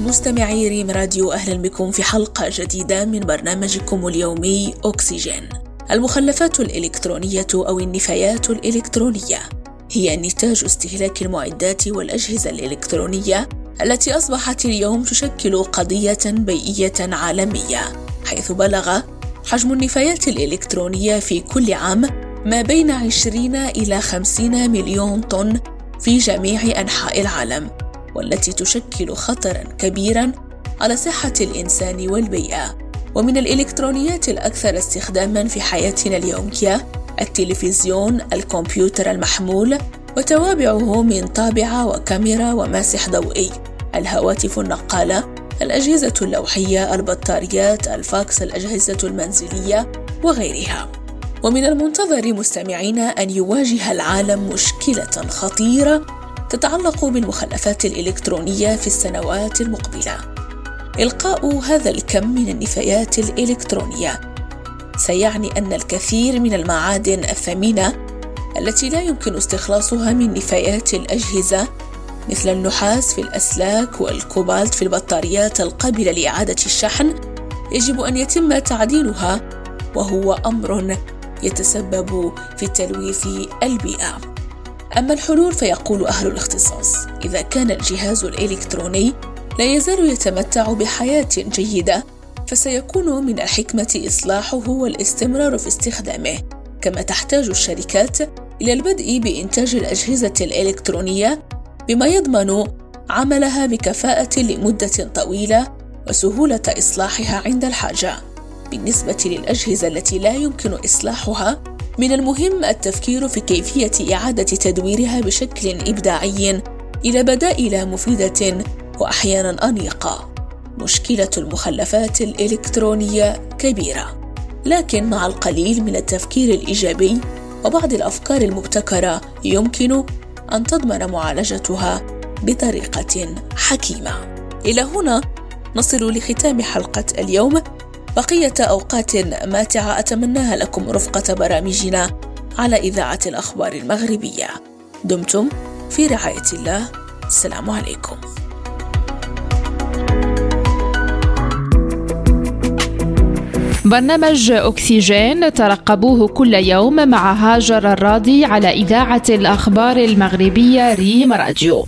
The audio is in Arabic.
مستمعي ريم راديو أهلا بكم في حلقة جديدة من برنامجكم اليومي أكسجين المخلفات الإلكترونية أو النفايات الإلكترونية. هي نتاج استهلاك المعدات والأجهزة الإلكترونية التي أصبحت اليوم تشكل قضية بيئية عالمية. حيث بلغ حجم النفايات الإلكترونية في كل عام ما بين 20 إلى 50 مليون طن في جميع أنحاء العالم. والتي تشكل خطرا كبيرا على صحة الإنسان والبيئة. ومن الإلكترونيات الأكثر استخداما في حياتنا اليومية التلفزيون الكمبيوتر المحمول وتوابعه من طابعة وكاميرا وماسح ضوئي. الهواتف النقالة الأجهزة اللوحية البطاريات الفاكس الأجهزة المنزلية وغيرها. ومن المنتظر مستمعينا أن يواجه العالم مشكلة خطيرة تتعلق بالمخلفات الإلكترونية في السنوات المقبلة إلقاء هذا الكم من النفايات الإلكترونية سيعني أن الكثير من المعادن الثمينة التي لا يمكن استخلاصها من نفايات الأجهزة مثل النحاس في الأسلاك والكوبالت في البطاريات القابلة لإعادة الشحن يجب أن يتم تعديلها وهو أمر يتسبب في تلويث البيئة. أما الحلول فيقول أهل الاختصاص: إذا كان الجهاز الإلكتروني لا يزال يتمتع بحياة جيدة فسيكون من الحكمة إصلاحه والاستمرار في استخدامه، كما تحتاج الشركات إلى البدء بإنتاج الأجهزة الإلكترونية بما يضمن عملها بكفاءة لمدة طويلة وسهولة إصلاحها عند الحاجة. بالنسبة للأجهزة التي لا يمكن إصلاحها، من المهم التفكير في كيفية إعادة تدويرها بشكل إبداعي إلى بدائل مفيدة وأحيانا أنيقة. مشكلة المخلفات الإلكترونية كبيرة، لكن مع القليل من التفكير الإيجابي وبعض الأفكار المبتكرة يمكن أن تضمن معالجتها بطريقة حكيمة. إلى هنا نصل لختام حلقة اليوم. بقية أوقات ماتعة أتمناها لكم رفقة برامجنا على إذاعة الأخبار المغربية. دمتم في رعاية الله. السلام عليكم. برنامج أكسجين ترقبوه كل يوم مع هاجر الراضي على إذاعة الأخبار المغربية ريم راديو